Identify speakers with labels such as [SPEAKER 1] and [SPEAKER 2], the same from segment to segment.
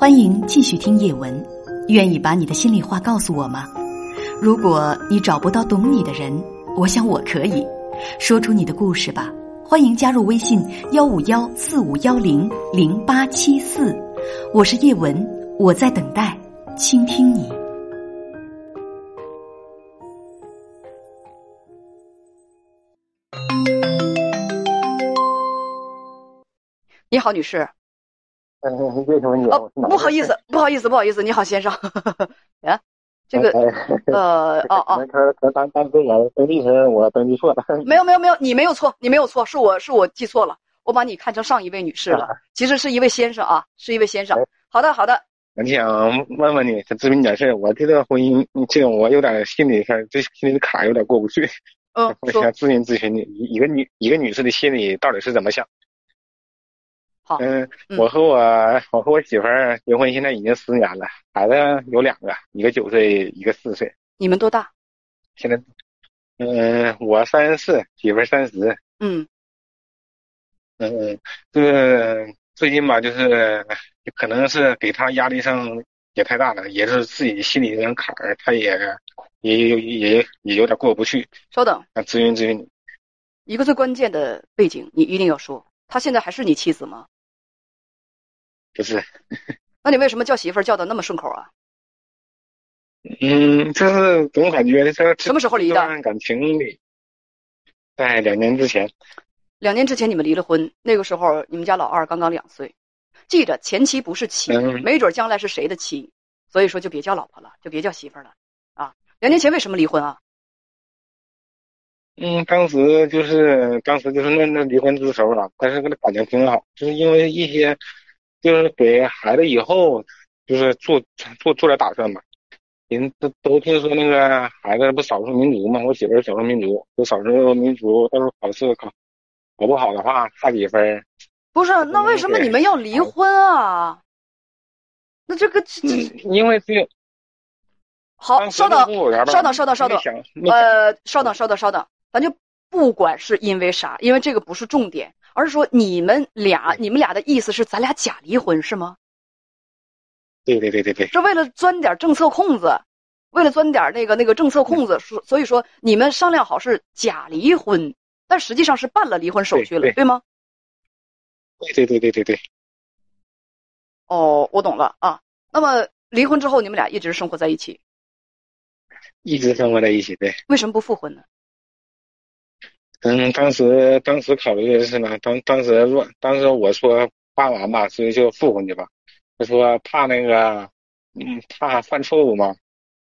[SPEAKER 1] 欢迎继续听叶文，愿意把你的心里话告诉我吗？如果你找不到懂你的人，我想我可以说出你的故事吧。欢迎加入微信幺五幺四五幺零零八七四，我是叶文，我在等待倾听你。
[SPEAKER 2] 你好，女士。
[SPEAKER 3] 嗯，为什么你？
[SPEAKER 2] 哦，不好意思，不好意思，不好意思。你好，先生。啊，这个，呃，哦哦。
[SPEAKER 3] 他他当当队员登记时我登记错了。
[SPEAKER 2] 没有没有没有，你没有错，你没有错，是我是我记错了，我把你看成上一位女士了，其实是一位先生啊，是一位先生。好的好的。
[SPEAKER 3] 我想问问你，咨询点事我这段婚姻，这个我有点心理上这心里的坎有点过不去。
[SPEAKER 2] 嗯，
[SPEAKER 3] 我想咨询咨询你，一个女一个女士的心里到底是怎么想？嗯，我和我我和我媳妇儿结婚现在已经十年了，孩子有两个，一个九岁，一个四岁。
[SPEAKER 2] 你们多大？
[SPEAKER 3] 现在，嗯，我三十四，媳妇儿三十。
[SPEAKER 2] 嗯，
[SPEAKER 3] 嗯，这最近吧，就是可能是给他压力上也太大了，也是自己心里有点坎儿，他也也有也也有点过不去。
[SPEAKER 2] 稍等，啊
[SPEAKER 3] 咨询咨询你，
[SPEAKER 2] 一个最关键的背景，你一定要说，他现在还是你妻子吗？
[SPEAKER 3] 不是，
[SPEAKER 2] 那你为什么叫媳妇儿叫的那么顺口啊？
[SPEAKER 3] 嗯，就是总感觉这
[SPEAKER 2] 什么时候离的？
[SPEAKER 3] 感情里，在两年之前。
[SPEAKER 2] 两年之前你们离了婚，那个时候你们家老二刚刚两岁。记着，前妻不是妻，没准将来是谁的妻，所以说就别叫老婆了，就别叫媳妇儿了啊！两年前为什么离婚啊？
[SPEAKER 3] 嗯，当时就是当时就是那那离婚之手了，但是跟他感情挺好，就是因为一些。就是给孩子以后就是做做做点打算嘛，人都都听说那个孩子不少数民族嘛，我媳妇儿少数民族，就少数民族到时候考试考考不好的话差几分。
[SPEAKER 2] 不是，那为什么你们要离婚啊？那这个
[SPEAKER 3] 因为这
[SPEAKER 2] 好，稍等，稍等，稍等，稍等，呃，稍等，稍等，稍等，咱就不管是因为啥，因为这个不是重点。而是说你们俩，你们俩的意思是咱俩假离婚是吗？
[SPEAKER 3] 对对对对对，
[SPEAKER 2] 是为了钻点政策空子，为了钻点那个那个政策空子，所所以说你们商量好是假离婚，但实际上是办了离婚手续了，对吗？
[SPEAKER 3] 对对对对对对。
[SPEAKER 2] 哦，我懂了啊。那么离婚之后，你们俩一直生活在一起？
[SPEAKER 3] 一直生活在一起，对。
[SPEAKER 2] 为什么不复婚呢？
[SPEAKER 3] 嗯，当时当时考虑的是呢，当当时说，当时我说办完吧，所以就复婚去吧。他说怕那个，嗯，怕犯错误嘛，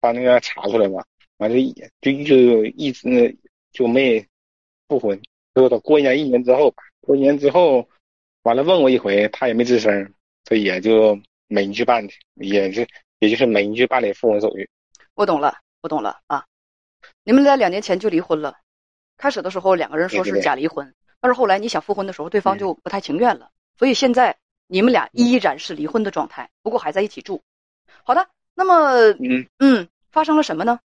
[SPEAKER 3] 把那个查出来嘛，完就就就一直就没复婚。结果到过年一年之后，过年之后，完了问我一回，他也没吱声，所以也就没去办，也是也就是没去办理复婚手续。
[SPEAKER 2] 我懂了，我懂了啊！你们俩两年前就离婚了。开始的时候两个人说是假离婚，但是后来你想复婚的时候，对方就不太情愿了，所以现在你们俩依然是离婚的状态，不过还在一起住。好的，那么
[SPEAKER 3] 嗯
[SPEAKER 2] 嗯，发生了什么呢？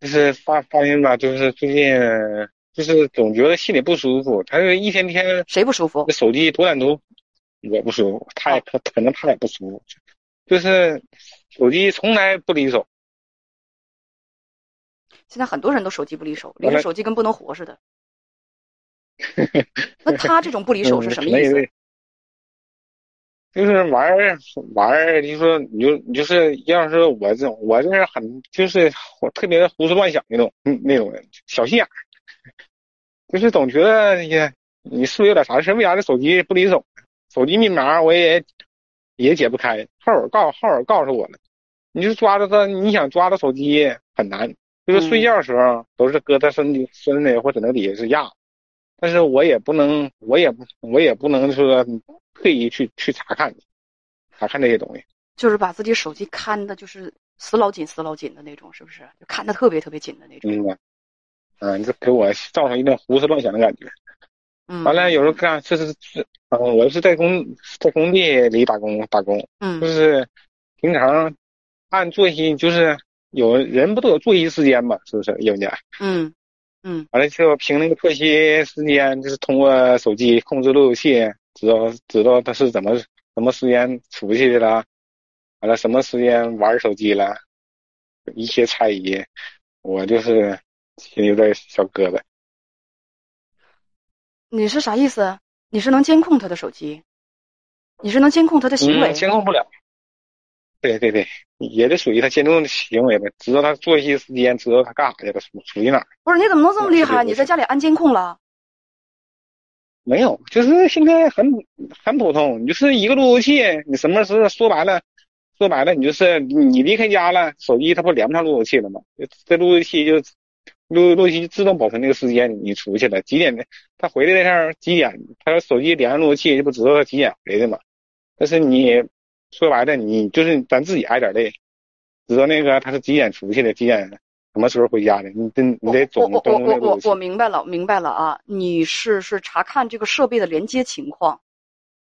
[SPEAKER 3] 就是发发现吧，就是最近就是总觉得心里不舒服，他就一天天
[SPEAKER 2] 谁不舒服？
[SPEAKER 3] 手机多点都我不舒服，他也他可能他也不舒服，就是手机从来不离手。
[SPEAKER 2] 现在很多人都手机不离手，离了手机跟不能活似的。那他这种不离手是什么意思？
[SPEAKER 3] 就是玩儿玩儿，就说你就你就是要是我这种，我这是很就是我特别胡思乱想那种那种人，小心眼儿，就是总觉得呀，你是不是有点啥事？为啥这手机不离手？手机密码我也也解不开，号儿告号儿告诉我了，你就抓着他，你想抓着手机很难。就是睡觉的时候都是搁他身体身体或枕头底下是压，但是我也不能，我也不，我也不能说特意去去查看，查看这些东西。
[SPEAKER 2] 就是把自己手机看的，就是死老紧、死老紧的那种，是不是？就看的特别特别紧的那种。
[SPEAKER 3] 嗯，嗯，这给我造成一种胡思乱想的感觉。
[SPEAKER 2] 嗯。
[SPEAKER 3] 完了，有时候干，就是是，嗯，我是在工在工地里打工打工。
[SPEAKER 2] 嗯。
[SPEAKER 3] 就是平常按作息就是。有人不都有作息时间嘛？是不是，叶文姐？
[SPEAKER 2] 嗯嗯。
[SPEAKER 3] 完了就凭那个作息时间，就是通过手机控制路由器，知道知道他是怎么什么时间出去的了，完了什么时间玩手机了，一些猜疑，我就是心里有点小疙瘩。
[SPEAKER 2] 你是啥意思？你是能监控他的手机？你是能监控他的行为？
[SPEAKER 3] 监控不了。对对对，也得属于他监控的行为呗，知道他作息时间，知道他干啥去了，属属于哪儿？
[SPEAKER 2] 不是，你怎么能这么厉害？你在家里安监控了？
[SPEAKER 3] 没有，就是现在很很普通，你就是一个路由器，你什么时候说白了，说白了，你就是你离开家了，手机它不连不上路由器了吗？这路由器就路路由器自动保存那个时间，你出去了几点的，他回来的时候几点，他手机连上路由器，就不知道他几点回来的吗？但是你说白了，你就是咱自己挨点累，知道那个他是几点出去的，几点。什么时候回家的？你得你得总
[SPEAKER 2] 我我我我我明白了，明白了啊！你是是查看这个设备的连接情况。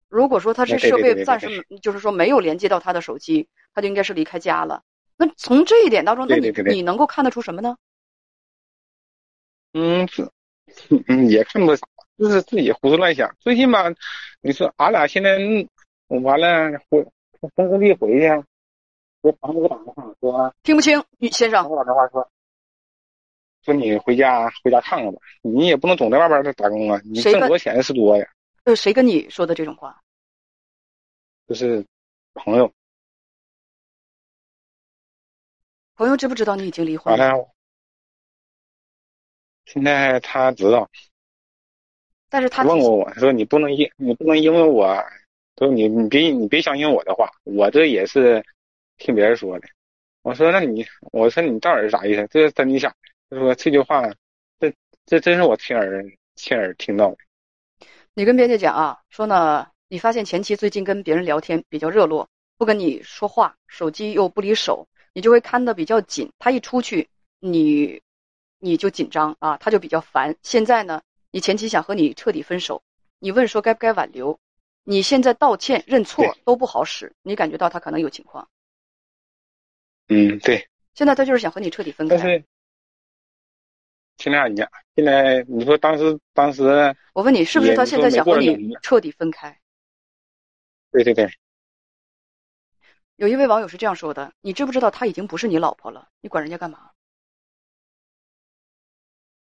[SPEAKER 2] 如果说他这设备暂时就是说没有连接到他的手机，他就应该是离开家了。那从这一点当中，那你你能够看得出什么呢？
[SPEAKER 3] 嗯，嗯也看不出啥，就是自己胡思乱想。最近吧，你说俺俩现在完了回从工地回去，我房子给我打电话说
[SPEAKER 2] 听不清，先生。
[SPEAKER 3] 给我打电话说。说你回家回家看看吧，你也不能总在外边打工啊，你挣多少钱是多呀。
[SPEAKER 2] 呃，谁跟你说的这种话？
[SPEAKER 3] 就是朋友。
[SPEAKER 2] 朋友知不知道你已经离婚
[SPEAKER 3] 了？现在他知道。
[SPEAKER 2] 但是他
[SPEAKER 3] 问过我，他说你不能因你不能因为我，他说你你别你别相信我的话，我这也是听别人说的。我说那你我说你到底是啥意思？这是真你想的。他说这句话，这这真是我亲耳亲耳听到的。
[SPEAKER 2] 你跟编辑讲啊，说呢，你发现前妻最近跟别人聊天比较热络，不跟你说话，手机又不离手，你就会看得比较紧。他一出去，你你就紧张啊，他就比较烦。现在呢，你前妻想和你彻底分手，你问说该不该挽留，你现在道歉认错都不好使，你感觉到他可能有情况。
[SPEAKER 3] 嗯，对。
[SPEAKER 2] 现在他就是想和你彻底分开。
[SPEAKER 3] 现在你现在你说当时当时，
[SPEAKER 2] 我问你是不是他现在想和你彻底分开？
[SPEAKER 3] 对对对。
[SPEAKER 2] 有一位网友是这样说的：“你知不知道他已经不是你老婆了？你管人家干嘛？”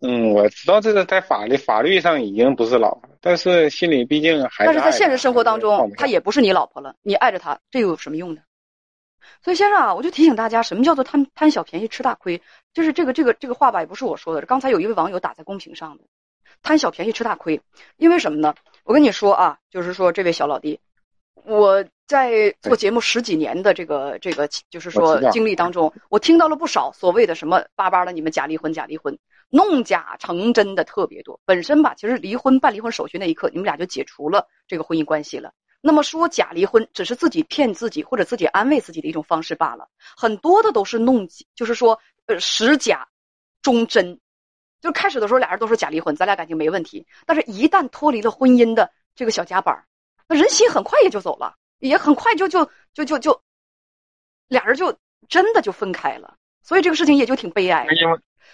[SPEAKER 3] 嗯，我知道这个在法律法律上已经不是老婆，但是心里毕竟还是。
[SPEAKER 2] 但是在现实生活当中，她也不是你老婆了。你爱着她，这有什么用呢？所以先生啊，我就提醒大家，什么叫做贪贪小便宜吃大亏？就是这个这个这个话吧，也不是我说的。刚才有一位网友打在公屏上的，贪小便宜吃大亏。因为什么呢？我跟你说啊，就是说这位小老弟，我在做节目十几年的这个这个，就是说经历当中，我听到了不少所谓的什么巴巴的，你们假离婚假离婚，弄假成真的特别多。本身吧，其实离婚办离婚手续那一刻，你们俩就解除了这个婚姻关系了。那么说假离婚只是自己骗自己或者自己安慰自己的一种方式罢了，很多的都是弄，就是说呃实假忠真，就开始的时候俩人都说假离婚，咱俩感情没问题，但是一旦脱离了婚姻的这个小夹板，那人心很快也就走了，也很快就就就就就俩人就真的就分开了，所以这个事情也就挺悲哀。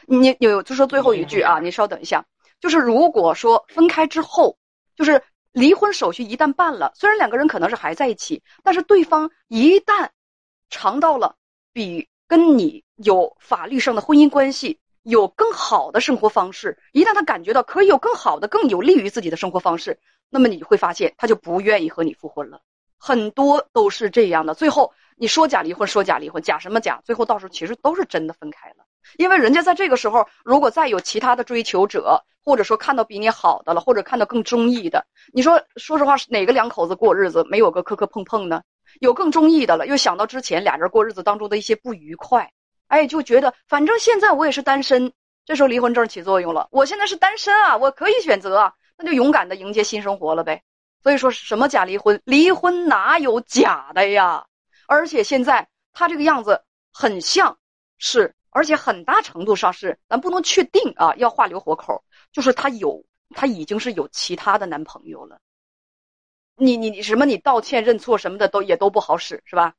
[SPEAKER 2] 你有就说最后一句啊，你稍等一下，就是如果说分开之后，就是。离婚手续一旦办了，虽然两个人可能是还在一起，但是对方一旦尝到了比跟你有法律上的婚姻关系有更好的生活方式，一旦他感觉到可以有更好的、更有利于自己的生活方式，那么你会发现他就不愿意和你复婚了。很多都是这样的，最后你说假离婚，说假离婚，假什么假？最后到时候其实都是真的分开了，因为人家在这个时候如果再有其他的追求者。或者说看到比你好的了，或者看到更中意的，你说说实话，哪个两口子过日子没有个磕磕碰碰呢？有更中意的了，又想到之前俩人过日子当中的一些不愉快，哎，就觉得反正现在我也是单身，这时候离婚证起作用了。我现在是单身啊，我可以选择，那就勇敢的迎接新生活了呗。所以说什么假离婚，离婚哪有假的呀？而且现在他这个样子很像是，而且很大程度上是，咱不能确定啊，要话留活口。就是他有，他已经是有其他的男朋友了。你你你什么？你道歉认错什么的都也都不好使是吧？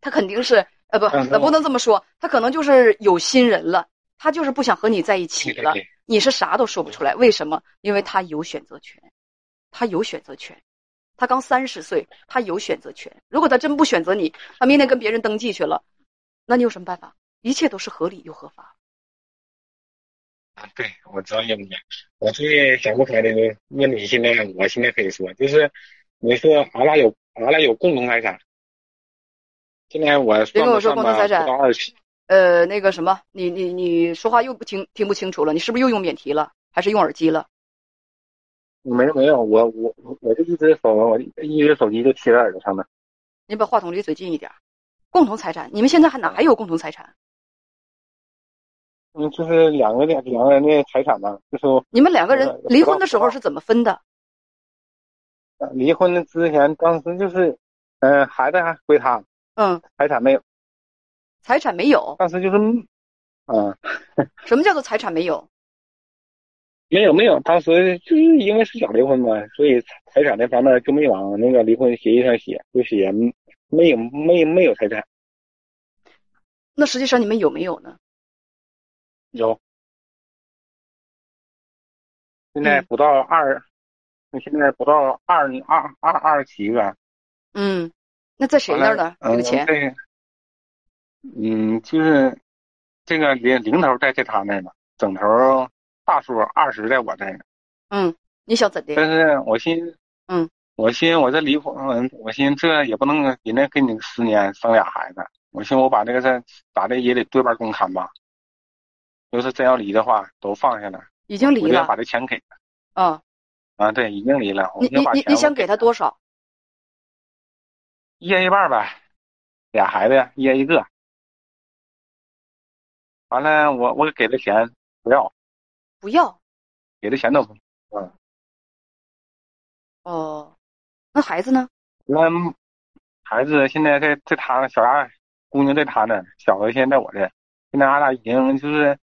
[SPEAKER 2] 他肯定是呃不，咱不能这么说。他可能就是有新人了，他就是不想和你在一起了。你是啥都说不出来，为什么？因为他有选择权，他有选择权。他刚三十岁，他有选择权。如果他真不选择你，他明天跟别人登记去了，那你有什么办法？一切都是合理又合法。
[SPEAKER 3] 啊，对，我知道叶姐，我最想不开的问题，现在我现在可以说，就是你说俺俩有俺俩有共同财产，现在我
[SPEAKER 2] 别跟我说共同财产呃，那个什么，你你你说话又不听听不清楚了，你是不是又用免提了，还是用耳机了？
[SPEAKER 3] 没有没有，我我我就一直手我一直手机就贴在耳朵上面。
[SPEAKER 2] 你把话筒离嘴近一点。共同财产，你们现在还哪有共同财产？
[SPEAKER 3] 嗯，就是两个两两个人的财产嘛，就是
[SPEAKER 2] 你们两个人离婚的时候是怎么分的？
[SPEAKER 3] 离婚的之前，当时就是，嗯，孩子还归他，
[SPEAKER 2] 嗯，
[SPEAKER 3] 财产没有，
[SPEAKER 2] 财产没有，
[SPEAKER 3] 当时就是，嗯，
[SPEAKER 2] 什么叫做财产没有？
[SPEAKER 3] 没有没有，当时就是因为是假离婚嘛，所以财产那方面就没往那个离婚协议上写，就写没有没没有财产。
[SPEAKER 2] 那实际上你们有没有呢？
[SPEAKER 3] 有，现在不到二，那现在不到二二二二十七个。
[SPEAKER 2] 嗯，那在谁那儿呢？这个钱？
[SPEAKER 3] 嗯，就是这个零零头在在他那儿呢，整头大数二十在我这儿。
[SPEAKER 2] 嗯，你想怎的？
[SPEAKER 3] 但是我寻，
[SPEAKER 2] 嗯，
[SPEAKER 3] 我寻我这离婚，我寻这也不能人家给你十年生俩孩子，我寻我把这个事咋的也得对半公摊吧。要是真要离的话，都放下了。
[SPEAKER 2] 已经离了。
[SPEAKER 3] 把这钱给
[SPEAKER 2] 他。啊。
[SPEAKER 3] 啊，对，已经离了。
[SPEAKER 2] 你你你你想给他多少？
[SPEAKER 3] 一人一半呗，俩孩子呀一人一个。完了，我我给的钱不要。
[SPEAKER 2] 不要。
[SPEAKER 3] 给的钱都不。嗯。
[SPEAKER 2] 哦，那孩子呢？
[SPEAKER 3] 那孩子现在在在他小丫姑娘在他那，小子现在在我这。现在俺俩已经就是。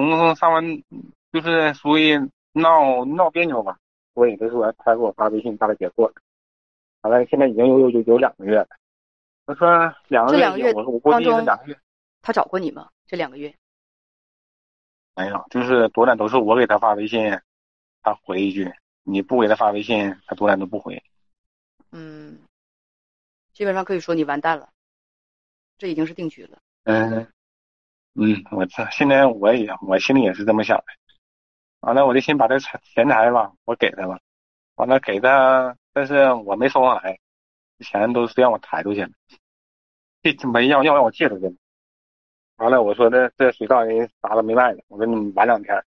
[SPEAKER 3] 从上完就是属于闹闹别扭吧，所以他说他给我发微信，大概结错了。完了，现在已经有有有有两个月了。他说两个
[SPEAKER 2] 月，
[SPEAKER 3] 我说我估计是两个月。
[SPEAKER 2] 他找过你吗？这两个月？
[SPEAKER 3] 没有，就是多点都是我给他发微信，他回一句；你不给他发微信，他多点都不回。
[SPEAKER 2] 嗯，基本上可以说你完蛋了，这已经是定局了。
[SPEAKER 3] 嗯。嗯，我这现在我也我心里也是这么想的。完了，我就先把这钱钱财吧，我给他了。完了给他，但是我没收上来，钱都是让我抬出去了，这没要要让我借出去。完了，我说这这水稻人啥都没卖呢，我说你晚两天。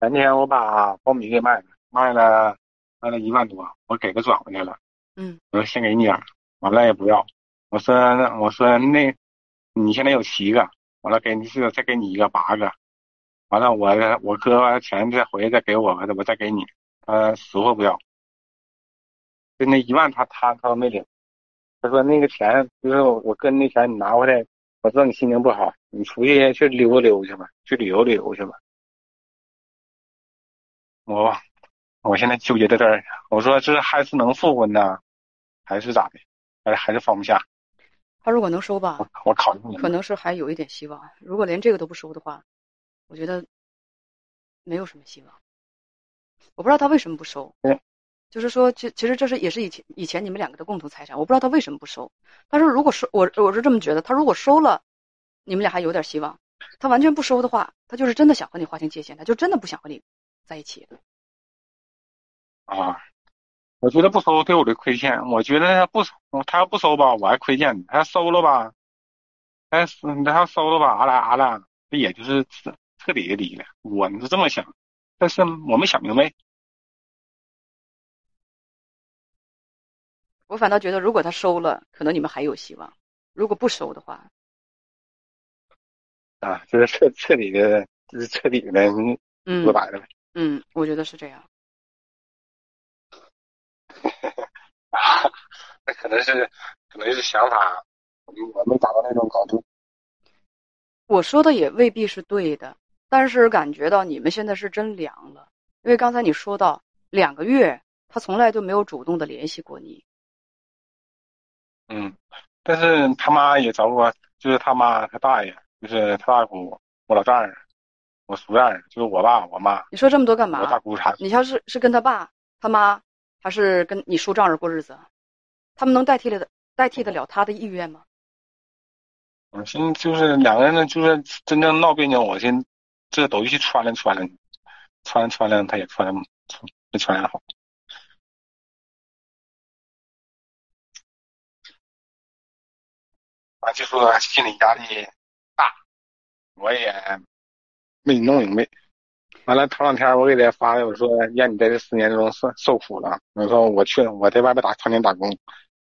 [SPEAKER 3] 前天我把苞米给卖了，卖了卖了一万多，我给他转回来了。
[SPEAKER 2] 嗯，
[SPEAKER 3] 我说先给你点完了也不要。我说那我说那，你现在有七个。完了，给你是再给你一个八个，完了我我哥钱再回来再给我，我再给你，他死活不要。就那一万，他他他都没领。他说那个钱就是我哥那钱，你拿回来，我知道你心情不好，你出去去溜达溜达去吧，去旅游旅游去吧。我我现在纠结在这儿，我说这还是能复婚呢，还是咋的？还是还是放不下。
[SPEAKER 2] 他如果能收吧，
[SPEAKER 3] 我考虑
[SPEAKER 2] 可能是还有一点希望。如果连这个都不收的话，我觉得没有什么希望。我不知道他为什么不收，就是说，其其实这是也是以前以前你们两个的共同财产。我不知道他为什么不收。他说如果收，我我是这么觉得，他如果收了，你们俩还有点希望。他完全不收的话，他就是真的想和你划清界限，他就真的不想和你在一起。
[SPEAKER 3] 啊。我觉得不收对我的亏欠，我觉得他不收，他要不收吧，我还亏欠他；他要收了吧，他他要收了吧，俺俩俺俩不也就是彻彻底的离了。我是这么想，但是我没想明白。
[SPEAKER 2] 我反倒觉得，如果他收了，可能你们还有希望；如果不收的话，
[SPEAKER 3] 啊，就是彻彻底的，就是彻底的，
[SPEAKER 2] 嗯，
[SPEAKER 3] 说白了。
[SPEAKER 2] 嗯，我觉得是这样。
[SPEAKER 3] 那可能是，可能是想法，我没达到那种高度。
[SPEAKER 2] 我说的也未必是对的，但是感觉到你们现在是真凉了，因为刚才你说到两个月，他从来都没有主动的联系过你。
[SPEAKER 3] 嗯，但是他妈也找过，就是他妈他大爷，就是他大姑，我老丈人，我叔丈人，就是我爸我妈。
[SPEAKER 2] 你说这么多干嘛？
[SPEAKER 3] 我大姑啥？
[SPEAKER 2] 你要是是跟他爸他妈。还是跟你叔丈人过日子？他们能代替了代替得了他的意愿吗？
[SPEAKER 3] 我现在就是两个人呢，就是真正闹别扭，我先这都去穿了穿了，穿了穿了，他也穿了，没穿好。啊，就说心理压力大，我也没弄明白。完了，头两天我给他发的，我说让你在这四年中受受苦了。我说我去，我在外边打常年打工，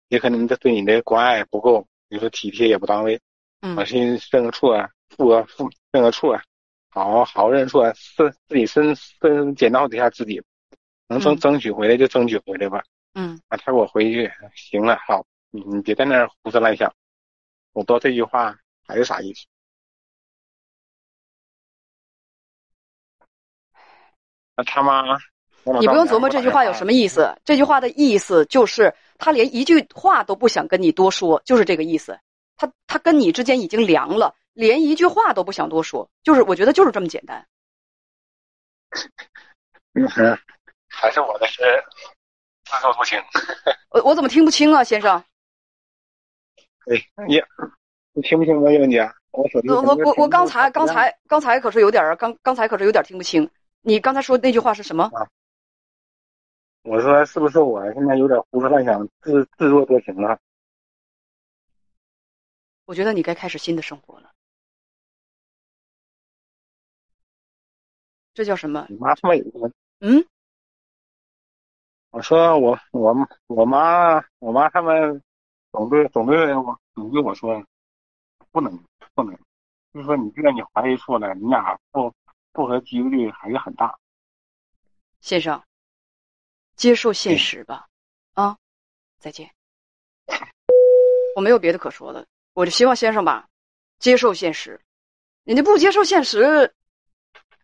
[SPEAKER 3] 也可能这对你的关爱不够，你说体贴也不到位。
[SPEAKER 2] 嗯，
[SPEAKER 3] 我寻思认个错，负个负认个错，好好认错，自自己身身检讨一下自己，能争争取回来就争取回来吧。
[SPEAKER 2] 嗯，
[SPEAKER 3] 啊，他给我回一句，行了，好，你你别在那儿胡思乱想。我不知道这句话还是啥意思。那他妈，
[SPEAKER 2] 你不用琢磨这句话有什么意思。这句话的意思就是他连一句话都不想跟你多说，就是这个意思。他他跟你之间已经凉了，连一句话都不想多说，就是我觉得就是这么简单。
[SPEAKER 3] 嗯，还是我的是自作多情。
[SPEAKER 2] 我我怎么听不清啊，先生？
[SPEAKER 3] 哎，你你听不清没问题啊？我
[SPEAKER 2] 我我我刚才刚才刚才可是有点刚刚才可是有点听不清。你刚才说那句话是什么？
[SPEAKER 3] 啊，我说是不是我现在有点胡思乱想，自自作多情了？
[SPEAKER 2] 我觉得你该开始新的生活了。这叫什么？
[SPEAKER 3] 你妈他妈有
[SPEAKER 2] 嗯？
[SPEAKER 3] 我说我我我妈我妈他们总对总对我总对我说，不能不能，就是说你既然你怀疑错了，你俩不不合几率还是很大。
[SPEAKER 2] 先生，接受现实吧，啊，再见。我没有别的可说的，我就希望先生吧，接受现实。人家不接受现实，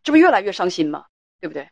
[SPEAKER 2] 这不越来越伤心吗？对不对？